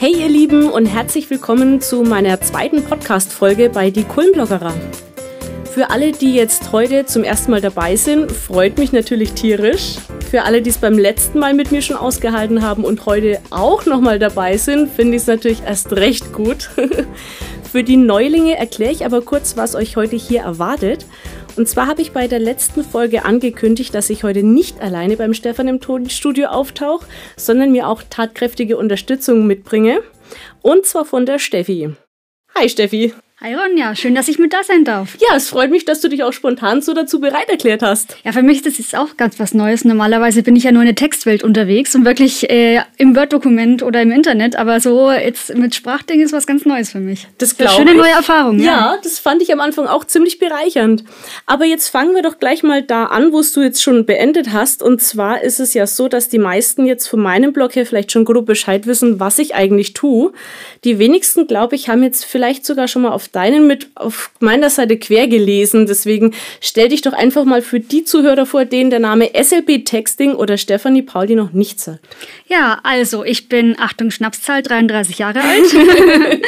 Hey ihr Lieben und herzlich willkommen zu meiner zweiten Podcast-Folge bei Die Kulmbloggerer. Für alle, die jetzt heute zum ersten Mal dabei sind, freut mich natürlich tierisch. Für alle, die es beim letzten Mal mit mir schon ausgehalten haben und heute auch nochmal dabei sind, finde ich es natürlich erst recht gut. Für die Neulinge erkläre ich aber kurz, was euch heute hier erwartet. Und zwar habe ich bei der letzten Folge angekündigt, dass ich heute nicht alleine beim Stefan im Tonstudio auftauche, sondern mir auch tatkräftige Unterstützung mitbringe. Und zwar von der Steffi. Hi Steffi. Hi Ronja, schön, dass ich mit da sein darf. Ja, es freut mich, dass du dich auch spontan so dazu bereit erklärt hast. Ja, für mich das ist auch ganz was Neues. Normalerweise bin ich ja nur in der Textwelt unterwegs und wirklich äh, im Word-Dokument oder im Internet, aber so jetzt mit Sprachding ist was ganz Neues für mich. Das glaube Schöne neue Erfahrung. Ja. ja, das fand ich am Anfang auch ziemlich bereichernd. Aber jetzt fangen wir doch gleich mal da an, wo du jetzt schon beendet hast. Und zwar ist es ja so, dass die meisten jetzt von meinem Blog her vielleicht schon grob Bescheid wissen, was ich eigentlich tue. Die wenigsten, glaube ich, haben jetzt vielleicht sogar schon mal auf deinen mit auf meiner Seite quer gelesen. Deswegen stell dich doch einfach mal für die Zuhörer vor, denen der Name SLB Texting oder Stefanie Pauli noch nicht sagt. Ja, also ich bin, Achtung, Schnapszahl, 33 Jahre alt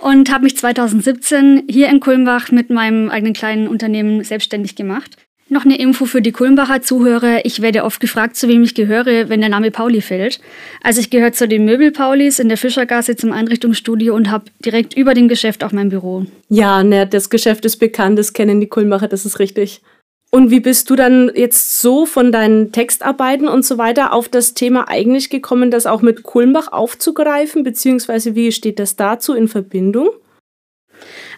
und habe mich 2017 hier in Kulmbach mit meinem eigenen kleinen Unternehmen selbstständig gemacht. Noch eine Info für die Kulmbacher Zuhörer. Ich werde oft gefragt, zu wem ich gehöre, wenn der Name Pauli fällt. Also ich gehöre zu den Möbel-Paulis in der Fischergasse zum Einrichtungsstudio und habe direkt über dem Geschäft auch mein Büro. Ja, ne, das Geschäft ist bekannt, das kennen die Kulmbacher, das ist richtig. Und wie bist du dann jetzt so von deinen Textarbeiten und so weiter auf das Thema eigentlich gekommen, das auch mit Kulmbach aufzugreifen, beziehungsweise wie steht das dazu in Verbindung?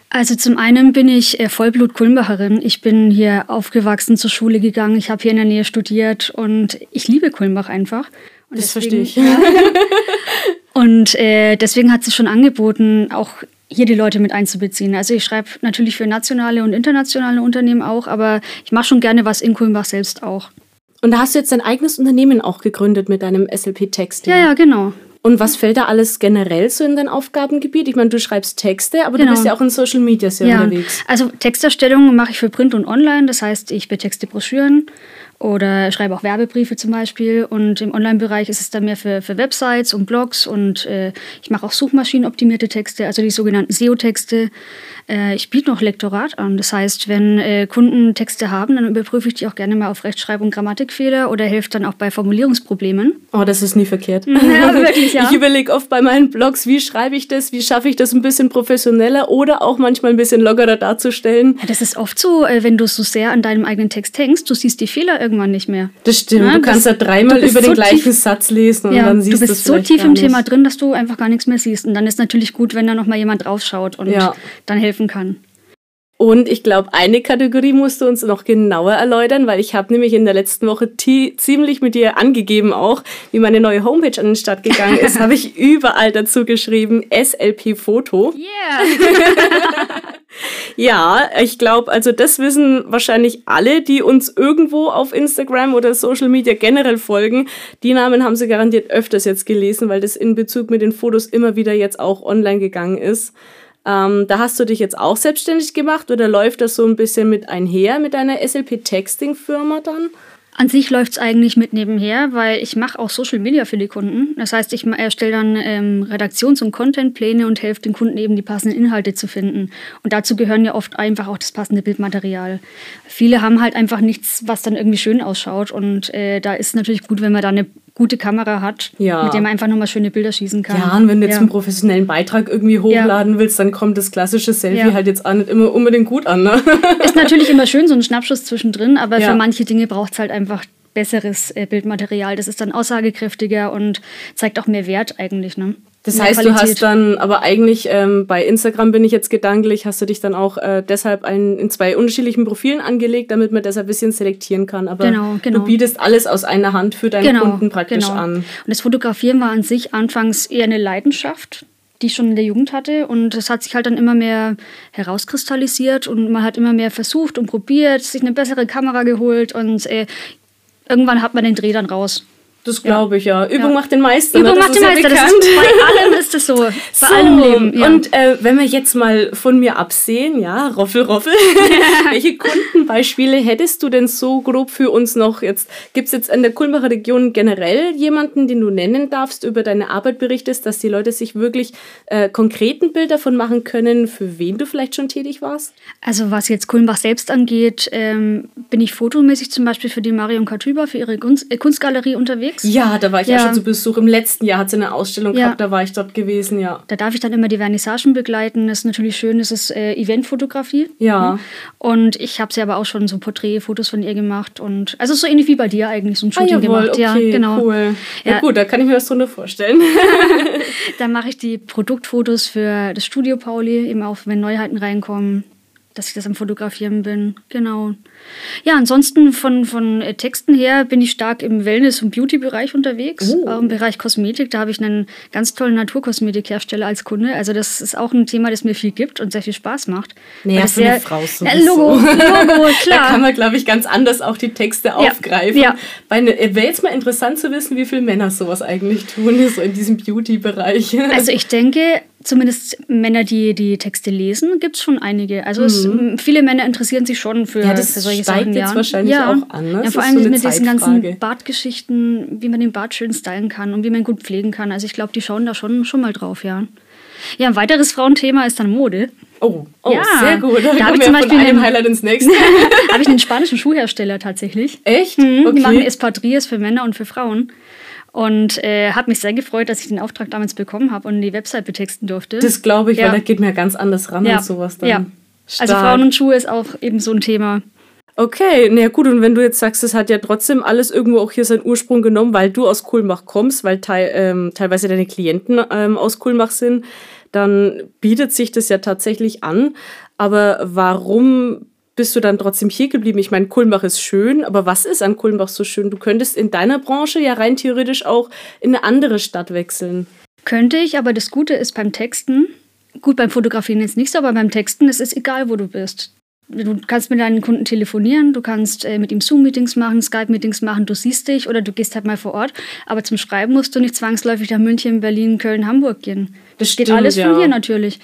Also zum einen bin ich äh, Vollblut-Kulmbacherin. Ich bin hier aufgewachsen, zur Schule gegangen. Ich habe hier in der Nähe studiert und ich liebe Kulmbach einfach. Und das deswegen, verstehe ich. Ja. und äh, deswegen hat sie schon angeboten, auch hier die Leute mit einzubeziehen. Also ich schreibe natürlich für nationale und internationale Unternehmen auch, aber ich mache schon gerne was in Kulmbach selbst auch. Und da hast du jetzt dein eigenes Unternehmen auch gegründet mit deinem SLP-Text. Ja, ja, genau. Und was fällt da alles generell so in dein Aufgabengebiet? Ich meine, du schreibst Texte, aber genau. du bist ja auch in Social Media sehr ja. unterwegs. Also Texterstellung mache ich für Print und Online. Das heißt, ich betexte Broschüren oder schreibe auch Werbebriefe zum Beispiel. Und im Online-Bereich ist es dann mehr für, für Websites und Blogs und äh, ich mache auch suchmaschinenoptimierte Texte, also die sogenannten SEO-Texte. Äh, ich biete noch Lektorat an. Das heißt, wenn äh, Kunden Texte haben, dann überprüfe ich die auch gerne mal auf Rechtschreibung, Grammatikfehler oder helfe dann auch bei Formulierungsproblemen. Oh, das ist nie verkehrt. Ja, wirklich, ja. Ich überlege oft bei meinen Blogs, wie schreibe ich das, wie schaffe ich das ein bisschen professioneller oder auch manchmal ein bisschen lockerer darzustellen. Ja, das ist oft so, äh, wenn du so sehr an deinem eigenen Text hängst, du siehst die Fehler irgendwann nicht mehr. Das stimmt. Ja, du kannst da dreimal über so den gleichen tief, Satz lesen und ja, dann siehst du Du bist so tief im Thema drin, dass du einfach gar nichts mehr siehst. Und dann ist natürlich gut, wenn da nochmal jemand draufschaut und dann helfen kann. Und ich glaube, eine Kategorie musst du uns noch genauer erläutern, weil ich habe nämlich in der letzten Woche ziemlich mit dir angegeben auch, wie meine neue Homepage an den Start gegangen ist, habe ich überall dazu geschrieben, SLP Foto. Yeah! ja, ich glaube, also das wissen wahrscheinlich alle, die uns irgendwo auf Instagram oder Social Media generell folgen. Die Namen haben sie garantiert öfters jetzt gelesen, weil das in Bezug mit den Fotos immer wieder jetzt auch online gegangen ist. Ähm, da hast du dich jetzt auch selbstständig gemacht oder läuft das so ein bisschen mit einher mit deiner SLP-Texting-Firma dann? An sich läuft es eigentlich mit nebenher, weil ich mache auch Social Media für die Kunden. Das heißt, ich erstelle dann ähm, Redaktions- und Contentpläne und helfe den Kunden eben, die passenden Inhalte zu finden. Und dazu gehören ja oft einfach auch das passende Bildmaterial. Viele haben halt einfach nichts, was dann irgendwie schön ausschaut. Und äh, da ist es natürlich gut, wenn man da eine gute Kamera hat, ja. mit der man einfach nochmal schöne Bilder schießen kann. Ja, und wenn du jetzt ja. einen professionellen Beitrag irgendwie hochladen ja. willst, dann kommt das klassische Selfie halt jetzt auch nicht immer unbedingt gut an. Ne? Ist natürlich immer schön, so ein Schnappschuss zwischendrin, aber für manche Dinge braucht es halt einfach besseres äh, Bildmaterial. Das ist dann aussagekräftiger und zeigt auch mehr Wert eigentlich. Ne? Das heißt, Qualität. du hast dann, aber eigentlich ähm, bei Instagram bin ich jetzt gedanklich, hast du dich dann auch äh, deshalb ein, in zwei unterschiedlichen Profilen angelegt, damit man das ein bisschen selektieren kann. Aber genau, genau. du bietest alles aus einer Hand für deinen genau, Kunden praktisch genau. an. Und das Fotografieren war an sich anfangs eher eine Leidenschaft die ich schon in der Jugend hatte. Und das hat sich halt dann immer mehr herauskristallisiert und man hat immer mehr versucht und probiert, sich eine bessere Kamera geholt und äh, irgendwann hat man den Dreh dann raus. Das glaube ich ja. Übung macht den Meister. Übung ne? macht den Meister. Das ist, bei allem ist so. Bei so, allem Leben. Ja. Und äh, wenn wir jetzt mal von mir absehen, ja, Roffel, Roffel, welche Kundenbeispiele hättest du denn so grob für uns noch jetzt? Gibt es jetzt in der Kulmbacher Region generell jemanden, den du nennen darfst, über deine Arbeit berichtest, dass die Leute sich wirklich äh, konkreten Bild davon machen können, für wen du vielleicht schon tätig warst? Also was jetzt Kulmbach selbst angeht, ähm, bin ich fotomäßig zum Beispiel für die Marion Katüber, für ihre Kunst, äh, Kunstgalerie unterwegs. Ja, da war ich ja. auch schon zu Besuch. Im letzten Jahr hat sie eine Ausstellung ja. gehabt, da war ich dort gewesen, ja. Da darf ich dann immer die Vernissagen begleiten. Das ist natürlich schön, das ist äh, Eventfotografie. Ja. Mhm. Und ich habe sie aber auch schon so Porträtfotos von ihr gemacht. Und also so ähnlich wie bei dir eigentlich, so ein ah, Shooting ah, jawohl, gemacht. Okay, ja, genau. Cool. Ja, ja, gut, da kann ich mir was drunter vorstellen. dann mache ich die Produktfotos für das Studio Pauli, eben auch wenn Neuheiten reinkommen dass ich das am Fotografieren bin. Genau. Ja, ansonsten von, von äh, Texten her bin ich stark im Wellness- und Beauty-Bereich unterwegs. Oh. Auch im Bereich Kosmetik. Da habe ich einen ganz tollen Naturkosmetikhersteller als Kunde. Also das ist auch ein Thema, das mir viel gibt und sehr viel Spaß macht. Naja, so eine Frau. Ja, Logo, Logo, klar. da kann man, glaube ich, ganz anders auch die Texte ja. aufgreifen. Ja. Ne, Wäre jetzt mal interessant zu wissen, wie viele Männer sowas eigentlich tun, so in diesem Beauty-Bereich. Also ich denke, zumindest Männer, die die Texte lesen, gibt es schon einige. Also mhm. es, viele Männer interessieren sich schon für, ja, das für solche steigt Sachen. jetzt ja. wahrscheinlich ja. auch an. Ne? Ja, vor allem so mit diesen ganzen Bartgeschichten, wie man den Bart schön stylen kann und wie man gut pflegen kann. Also ich glaube, die schauen da schon, schon mal drauf, ja. Ja, ein weiteres Frauenthema ist dann Mode. Oh, oh ja. sehr gut. Da, da habe ich zum Beispiel von einem Highlight ins nächste. habe ich einen spanischen Schuhhersteller tatsächlich. Echt? Mhm, okay. Die machen Espadrilles für Männer und für Frauen. Und äh, habe mich sehr gefreut, dass ich den Auftrag damals bekommen habe und die Website betexten durfte. Das glaube ich, ja. weil da geht mir ganz anders ran ja. als sowas dann. Ja. Also Frauen und Schuhe ist auch eben so ein Thema. Okay, na gut, und wenn du jetzt sagst, es hat ja trotzdem alles irgendwo auch hier seinen Ursprung genommen, weil du aus Kulmach kommst, weil te ähm, teilweise deine Klienten ähm, aus Kulmach sind, dann bietet sich das ja tatsächlich an. Aber warum bist du dann trotzdem hier geblieben? Ich meine, Kulmbach ist schön, aber was ist an Kulmbach so schön? Du könntest in deiner Branche ja rein theoretisch auch in eine andere Stadt wechseln. Könnte ich, aber das Gute ist beim Texten, gut beim Fotografieren jetzt nicht so, aber beim Texten, es ist egal, wo du bist. Du kannst mit deinen Kunden telefonieren, du kannst äh, mit ihm Zoom-Meetings machen, Skype-Meetings machen, du siehst dich oder du gehst halt mal vor Ort. Aber zum Schreiben musst du nicht zwangsläufig nach München, Berlin, Köln, Hamburg gehen. Das, das geht alles ja. von hier natürlich.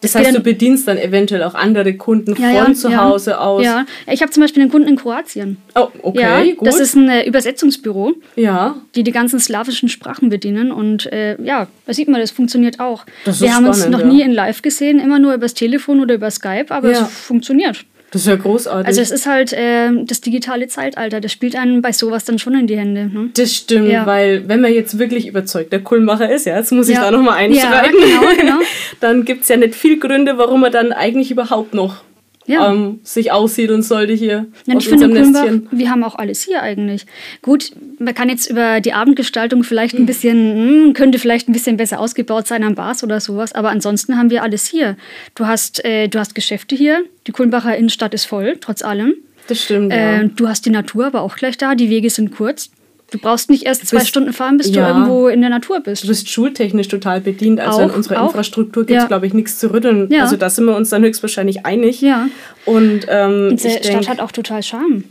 Das heißt, du bedienst dann eventuell auch andere Kunden ja, von ja, zu Hause ja. aus. Ja, ich habe zum Beispiel einen Kunden in Kroatien. Oh, okay, ja, gut. Das ist ein äh, Übersetzungsbüro, ja. die die ganzen slawischen Sprachen bedienen. Und äh, ja, da sieht man, das funktioniert auch. Das Wir haben spannend, uns noch nie in Live gesehen, immer nur übers Telefon oder über Skype, aber es funktioniert. Das ist ja großartig. Also es ist halt äh, das digitale Zeitalter, das spielt einem bei sowas dann schon in die Hände. Ne? Das stimmt, ja. weil wenn man jetzt wirklich überzeugt der Kulmmacher ist, ja, jetzt muss ich ja. da nochmal einschreiben, ja, genau, genau. dann gibt es ja nicht viel Gründe, warum man dann eigentlich überhaupt noch ja. ähm, sich aussiedeln sollte hier. Ja, ich finde, Kulmbach, wir haben auch alles hier eigentlich. Gut, man kann jetzt über die Abendgestaltung vielleicht ein hm. bisschen, mh, hm, könnte vielleicht ein bisschen besser ausgebaut sein am Bars oder sowas, aber ansonsten haben wir alles hier. Du hast, äh, du hast Geschäfte hier, die Kulmbacher Innenstadt ist voll, trotz allem. Das stimmt. Äh, ja. Du hast die Natur aber auch gleich da, die Wege sind kurz. Du brauchst nicht erst zwei Stunden fahren, bis ja, du irgendwo in der Natur bist. Du bist schultechnisch total bedient. Also auch, in unserer auch. Infrastruktur gibt es, ja. glaube ich, nichts zu rütteln. Ja. Also da sind wir uns dann höchstwahrscheinlich einig. Ja. Und ähm, die Stadt denk, hat auch total Charme.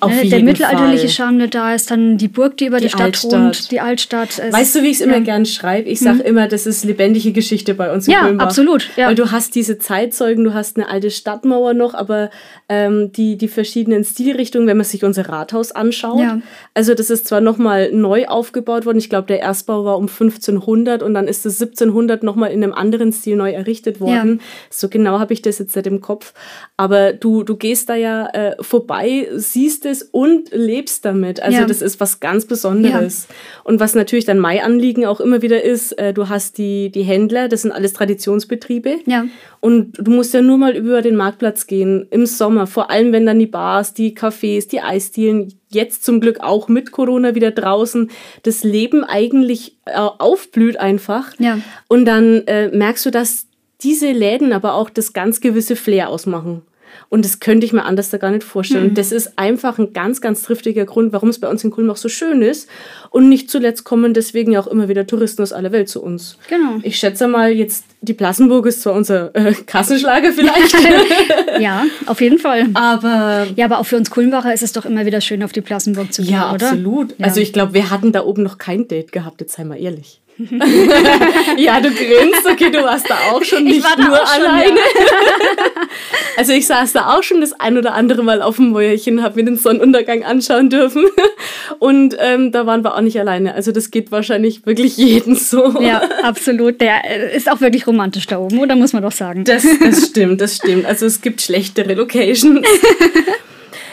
Auf ne, der mittelalterliche Charme, der da ist, dann die Burg, die über die, die Stadt Altstadt. wohnt, die Altstadt. Weißt du, wie ich es immer gern schreibe? Ich sage mhm. immer, das ist lebendige Geschichte bei uns in Ja, Kulmbach. absolut. Ja. Weil du hast diese Zeitzeugen, du hast eine alte Stadtmauer noch, aber ähm, die, die verschiedenen Stilrichtungen, wenn man sich unser Rathaus anschaut. Ja. Also das ist zwar nochmal neu aufgebaut worden, ich glaube, der Erstbau war um 1500 und dann ist es 1700 nochmal in einem anderen Stil neu errichtet worden. So genau habe ich das jetzt nicht im Kopf. Aber du, du gehst da ja äh, vorbei, siehst es und lebst damit. Also ja. das ist was ganz Besonderes. Und was natürlich dann mein Anliegen auch immer wieder ist, äh, du hast die, die Händler, das sind alles Traditionsbetriebe. Ja. Und du musst ja nur mal über den Marktplatz gehen im Sommer, vor allem wenn dann die Bars, die Cafés, die Eisdielen, jetzt zum Glück auch mit Corona wieder draußen, das Leben eigentlich äh, aufblüht einfach. Ja. Und dann äh, merkst du, dass diese Läden aber auch das ganz gewisse Flair ausmachen. Und das könnte ich mir anders da gar nicht vorstellen. Mhm. Und das ist einfach ein ganz, ganz triftiger Grund, warum es bei uns in Kulmbach so schön ist. Und nicht zuletzt kommen deswegen ja auch immer wieder Touristen aus aller Welt zu uns. Genau. Ich schätze mal, jetzt die Plassenburg ist zwar unser äh, Kassenschlager vielleicht. ja, auf jeden Fall. Aber. Ja, aber auch für uns Kulmbacher ist es doch immer wieder schön, auf die Plassenburg zu gehen, ja, oder? Absolut. Ja, absolut. Also ich glaube, wir hatten da oben noch kein Date gehabt, jetzt sei mal ehrlich. ja, du grinst, okay, du warst da auch schon nicht nur schon, alleine. Ja. also ich saß da auch schon das ein oder andere Mal auf dem Mäuerchen, habe mir den Sonnenuntergang anschauen dürfen und ähm, da waren wir auch nicht alleine. Also das geht wahrscheinlich wirklich jeden so. Ja, absolut. Der äh, ist auch wirklich romantisch da oben, oder muss man doch sagen. Das, das stimmt, das stimmt. Also es gibt schlechtere Locations.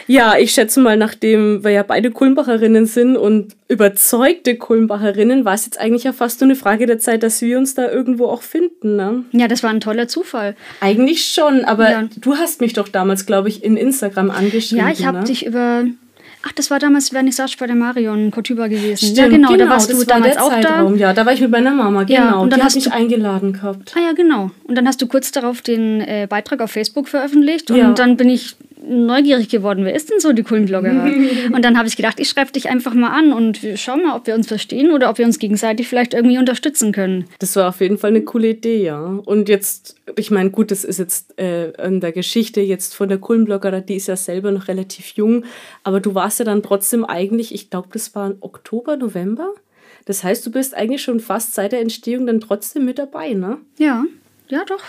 Ja, ich schätze mal, nachdem wir ja beide Kulmbacherinnen sind und überzeugte Kulmbacherinnen, war es jetzt eigentlich ja fast nur eine Frage der Zeit, dass wir uns da irgendwo auch finden. Ne? Ja, das war ein toller Zufall. Eigentlich schon, aber ja. du hast mich doch damals, glaube ich, in Instagram angeschrieben. Ja, ich habe ne? dich über Ach, das war damals Vernissage bei der Marion Kotuba gewesen. Stimmt, ja, genau, genau, da warst du damals war auch Zeitraum. da. Ja, da war ich mit meiner Mama, genau. Ja, und dann Die hast du mich eingeladen gehabt. Ah ja, genau. Und dann hast du kurz darauf den äh, Beitrag auf Facebook veröffentlicht und ja. dann bin ich neugierig geworden, wer ist denn so die coolen Bloggerin? und dann habe ich gedacht, ich schreibe dich einfach mal an und schau mal, ob wir uns verstehen oder ob wir uns gegenseitig vielleicht irgendwie unterstützen können. Das war auf jeden Fall eine coole Idee, ja. Und jetzt, ich meine, gut, das ist jetzt äh, in der Geschichte jetzt von der coolen Bloggerin, die ist ja selber noch relativ jung, aber du warst ja dann trotzdem eigentlich, ich glaube, das war Oktober, November. Das heißt, du bist eigentlich schon fast seit der Entstehung dann trotzdem mit dabei, ne? Ja, ja, doch.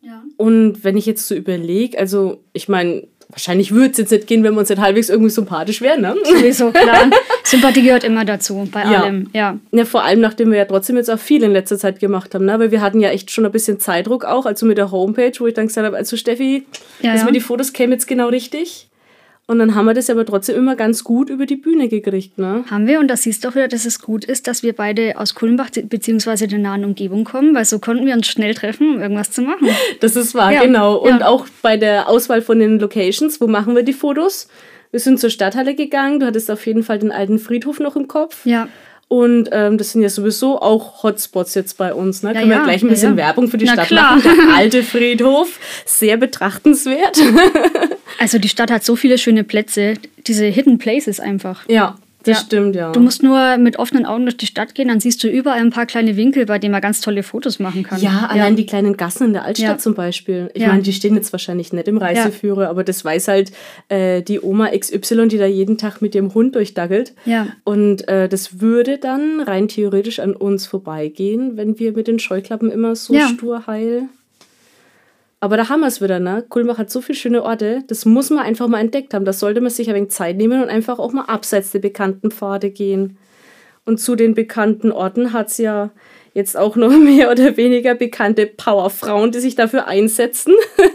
Ja. Und wenn ich jetzt so überlege, also ich meine, Wahrscheinlich würde es jetzt nicht gehen, wenn wir uns nicht halbwegs irgendwie sympathisch wären, ne? Sowieso, klar. Sympathie gehört immer dazu, bei ja. allem, ja. Ja, vor allem, nachdem wir ja trotzdem jetzt auch viel in letzter Zeit gemacht haben, ne? Weil wir hatten ja echt schon ein bisschen Zeitdruck auch, also mit der Homepage, wo ich dann gesagt habe, also Steffi, ja, dass ja. mir die Fotos kämen jetzt genau richtig. Und dann haben wir das aber trotzdem immer ganz gut über die Bühne gekriegt. Ne? Haben wir und das siehst du auch wieder, dass es gut ist, dass wir beide aus Kulmbach bzw. der nahen Umgebung kommen, weil so konnten wir uns schnell treffen, um irgendwas zu machen. Das ist wahr, ja. genau. Und ja. auch bei der Auswahl von den Locations, wo machen wir die Fotos? Wir sind zur Stadthalle gegangen, du hattest auf jeden Fall den alten Friedhof noch im Kopf. Ja. Und ähm, das sind ja sowieso auch Hotspots jetzt bei uns. Ne? Ja, Können wir ja, gleich ein bisschen ja, Werbung für die Na, Stadt klar. machen. Der alte Friedhof, sehr betrachtenswert. also die Stadt hat so viele schöne Plätze, diese Hidden Places einfach. Ja, das ja. stimmt, ja. Du musst nur mit offenen Augen durch die Stadt gehen, dann siehst du überall ein paar kleine Winkel, bei denen man ganz tolle Fotos machen kann. Ja, allein ja. die kleinen Gassen in der Altstadt ja. zum Beispiel. Ich meine, die stehen jetzt wahrscheinlich nicht im Reiseführer, aber das weiß halt äh, die Oma XY, die da jeden Tag mit ihrem Hund durchdaggelt. Ja. Und äh, das würde dann rein theoretisch an uns vorbeigehen, wenn wir mit den Scheuklappen immer so stur heil aber da haben wir es wieder, ne? Kulmbach hat so viele schöne Orte, das muss man einfach mal entdeckt haben. Da sollte man sich ein wenig Zeit nehmen und einfach auch mal abseits der bekannten Pfade gehen. Und zu den bekannten Orten hat es ja jetzt auch noch mehr oder weniger bekannte Powerfrauen, die sich dafür einsetzen.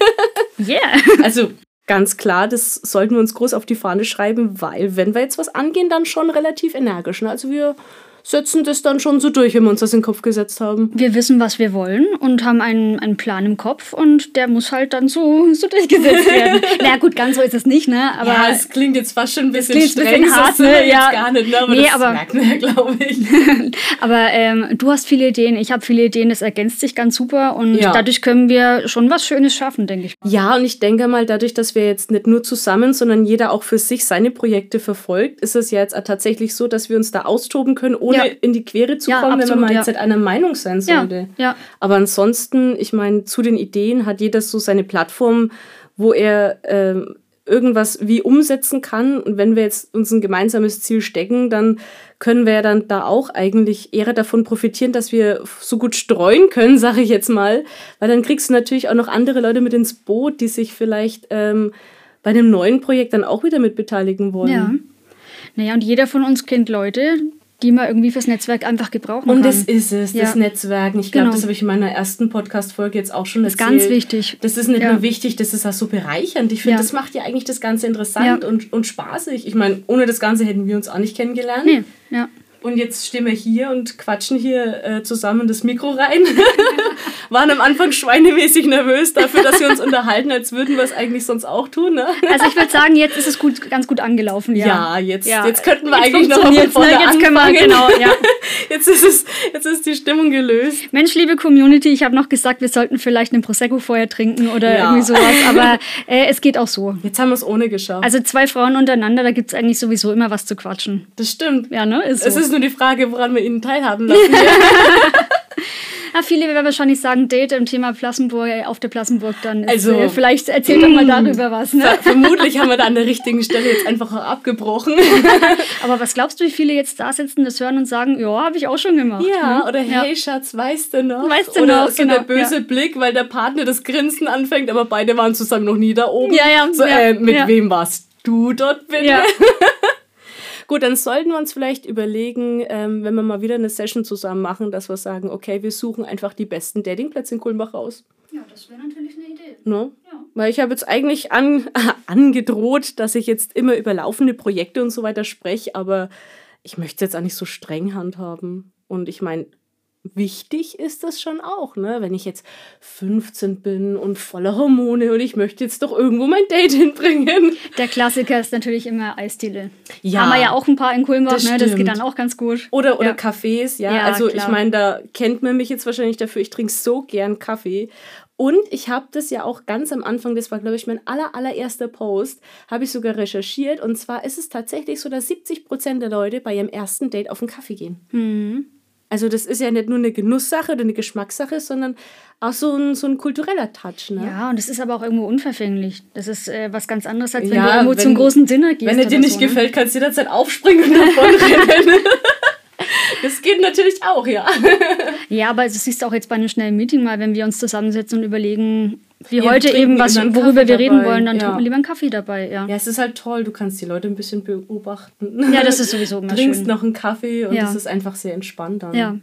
Yeah. also ganz klar, das sollten wir uns groß auf die Fahne schreiben, weil wenn wir jetzt was angehen, dann schon relativ energisch. Ne? Also wir setzen das dann schon so durch, wenn wir uns das in den Kopf gesetzt haben. Wir wissen, was wir wollen und haben einen, einen Plan im Kopf und der muss halt dann so, so durchgesetzt werden. Na gut, ganz so ist es nicht, ne? Aber ja, es klingt jetzt fast schon ein bisschen streng, bisschen hart, ne? Ja. gar nicht, ne? aber nee, das aber, merkt man ja, glaube ich. aber ähm, du hast viele Ideen, ich habe viele Ideen, das ergänzt sich ganz super und ja. dadurch können wir schon was Schönes schaffen, denke ich. Ja, und ich denke mal, dadurch, dass wir jetzt nicht nur zusammen, sondern jeder auch für sich seine Projekte verfolgt, ist es ja jetzt tatsächlich so, dass wir uns da austoben können, ohne ja. in die Quere zu kommen, absolut, wenn man mal jetzt einer Meinung sein sollte. Ja, Aber ansonsten, ich meine, zu den Ideen hat jeder so seine Plattform, wo er äh, irgendwas wie umsetzen kann. Und wenn wir jetzt uns ein gemeinsames Ziel stecken, dann können wir ja dann da auch eigentlich eher davon profitieren, dass wir so gut streuen können, sage ich jetzt mal. Weil dann kriegst du natürlich auch noch andere Leute mit ins Boot, die sich vielleicht ähm, bei einem neuen Projekt dann auch wieder mit beteiligen wollen. Ja. Naja, und jeder von uns kennt Leute, die man irgendwie fürs Netzwerk einfach gebrauchen und kann. Und das ist es, das ja. Netzwerk. Ich glaube, genau. das habe ich in meiner ersten Podcast-Folge jetzt auch schon erzählt. Das ist ganz wichtig. Das ist nicht ja. nur wichtig, das ist auch so bereichernd. Ich finde, ja. das macht ja eigentlich das Ganze interessant und, und spaßig. Ich meine, ohne das Ganze hätten wir uns auch nicht kennengelernt. Nee, ja. Und jetzt stehen wir hier und quatschen hier äh, zusammen das Mikro rein. Waren am Anfang schweinemäßig nervös dafür, dass wir uns unterhalten, als würden wir es eigentlich sonst auch tun. Ne? Also ich würde sagen, jetzt ist es gut, ganz gut angelaufen. Ja, ja, jetzt, ja. jetzt könnten wir jetzt eigentlich noch von vorne ne? Jetzt können wir, genau, ja. Jetzt ist, es, jetzt ist die Stimmung gelöst. Mensch, liebe Community, ich habe noch gesagt, wir sollten vielleicht einen Prosecco vorher trinken oder ja. irgendwie sowas. Aber äh, es geht auch so. Jetzt haben wir es ohne geschafft. Also zwei Frauen untereinander, da gibt es eigentlich sowieso immer was zu quatschen. Das stimmt. Ja, ne? Ist so. Es ist nur die Frage, woran wir ihnen teilhaben lassen. Ja, viele werden wahrscheinlich sagen, Date im Thema Plassenburg, auf der Plassenburg dann. Ist, also, äh, vielleicht erzählt doch mal darüber was. Ne? Vermutlich haben wir da an der richtigen Stelle jetzt einfach abgebrochen. Aber was glaubst du, wie viele jetzt da sitzen, das hören und sagen, ja, habe ich auch schon gemacht. Ja, ne? oder hey ja. Schatz, weißt du noch? Weißt du oder noch? so genau, der böse ja. Blick, weil der Partner das Grinsen anfängt, aber beide waren zusammen noch nie da oben. Ja, ja. So, äh, mit wem warst du dort bitte? Ja. Gut, dann sollten wir uns vielleicht überlegen, ähm, wenn wir mal wieder eine Session zusammen machen, dass wir sagen, okay, wir suchen einfach die besten Datingplätze in Kulmbach raus. Ja, das wäre natürlich eine Idee. Ne? Ja. Weil ich habe jetzt eigentlich an, äh, angedroht, dass ich jetzt immer über laufende Projekte und so weiter spreche, aber ich möchte es jetzt auch nicht so streng handhaben. Und ich meine, wichtig ist das schon auch, ne? Wenn ich jetzt 15 bin und voller Hormone und ich möchte jetzt doch irgendwo mein Date hinbringen. Der Klassiker ist natürlich immer Eisdiele. Ja. Haben wir ja auch ein paar in Kulmbach, das, ne? das geht dann auch ganz gut. Oder, oder ja. Cafés, ja. ja also klar. ich meine, da kennt man mich jetzt wahrscheinlich dafür, ich trinke so gern Kaffee. Und ich habe das ja auch ganz am Anfang, das war, glaube ich, mein aller, allererster Post, habe ich sogar recherchiert. Und zwar ist es tatsächlich so, dass 70 Prozent der Leute bei ihrem ersten Date auf einen Kaffee gehen. Mhm. Also das ist ja nicht nur eine Genusssache oder eine Geschmackssache, sondern auch so ein, so ein kultureller Touch. Ne? Ja, und das ist aber auch irgendwo unverfänglich. Das ist äh, was ganz anderes, als wenn ja, du irgendwo wenn, zum großen Dinner gehst. Wenn er dir nicht so, ne? gefällt, kannst du jederzeit aufspringen und davon rennen. Das geht natürlich auch, ja. Ja, aber das siehst du auch jetzt bei einem schnellen Meeting mal, wenn wir uns zusammensetzen und überlegen, wie ja, heute eben, was, worüber wir reden wollen, dann ja. trinken wir lieber einen Kaffee dabei, ja. Ja, es ist halt toll, du kannst die Leute ein bisschen beobachten. Ja, das ist sowieso immer Trinkst schön. noch einen Kaffee und ja. ist einfach sehr entspannt dann. Ja.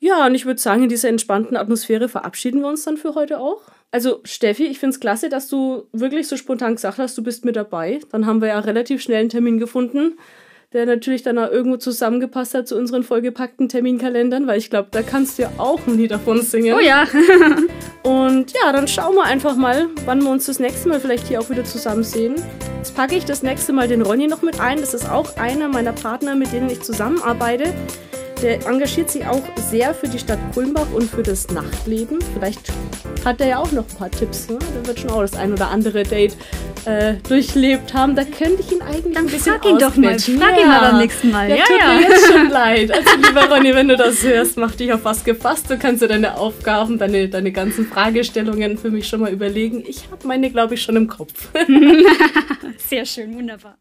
Ja, und ich würde sagen, in dieser entspannten Atmosphäre verabschieden wir uns dann für heute auch. Also, Steffi, ich finde es klasse, dass du wirklich so spontan gesagt hast, du bist mit dabei. Dann haben wir ja relativ schnell einen Termin gefunden der natürlich dann auch irgendwo zusammengepasst hat zu unseren vollgepackten Terminkalendern, weil ich glaube, da kannst du ja auch nie davon singen. Oh ja. und ja, dann schauen wir einfach mal, wann wir uns das nächste Mal vielleicht hier auch wieder zusammen sehen. Jetzt packe ich das nächste Mal den Ronny noch mit ein. Das ist auch einer meiner Partner, mit denen ich zusammenarbeite. Der engagiert sich auch sehr für die Stadt Kulmbach und für das Nachtleben. Vielleicht hat er ja auch noch ein paar Tipps. Ne? Der wird schon auch das ein oder andere Date äh, durchlebt haben. Da könnte ich ihn eigentlich Dann ein bisschen frag ihn doch mal. Frag ja. ihn mal beim nächsten Mal. Ja, ja, tut ja. mir jetzt schon leid. Also lieber Ronny, wenn du das hörst, mach dich auf was gefasst. Du kannst dir deine Aufgaben, deine, deine ganzen Fragestellungen für mich schon mal überlegen. Ich habe meine, glaube ich, schon im Kopf. Sehr schön, wunderbar.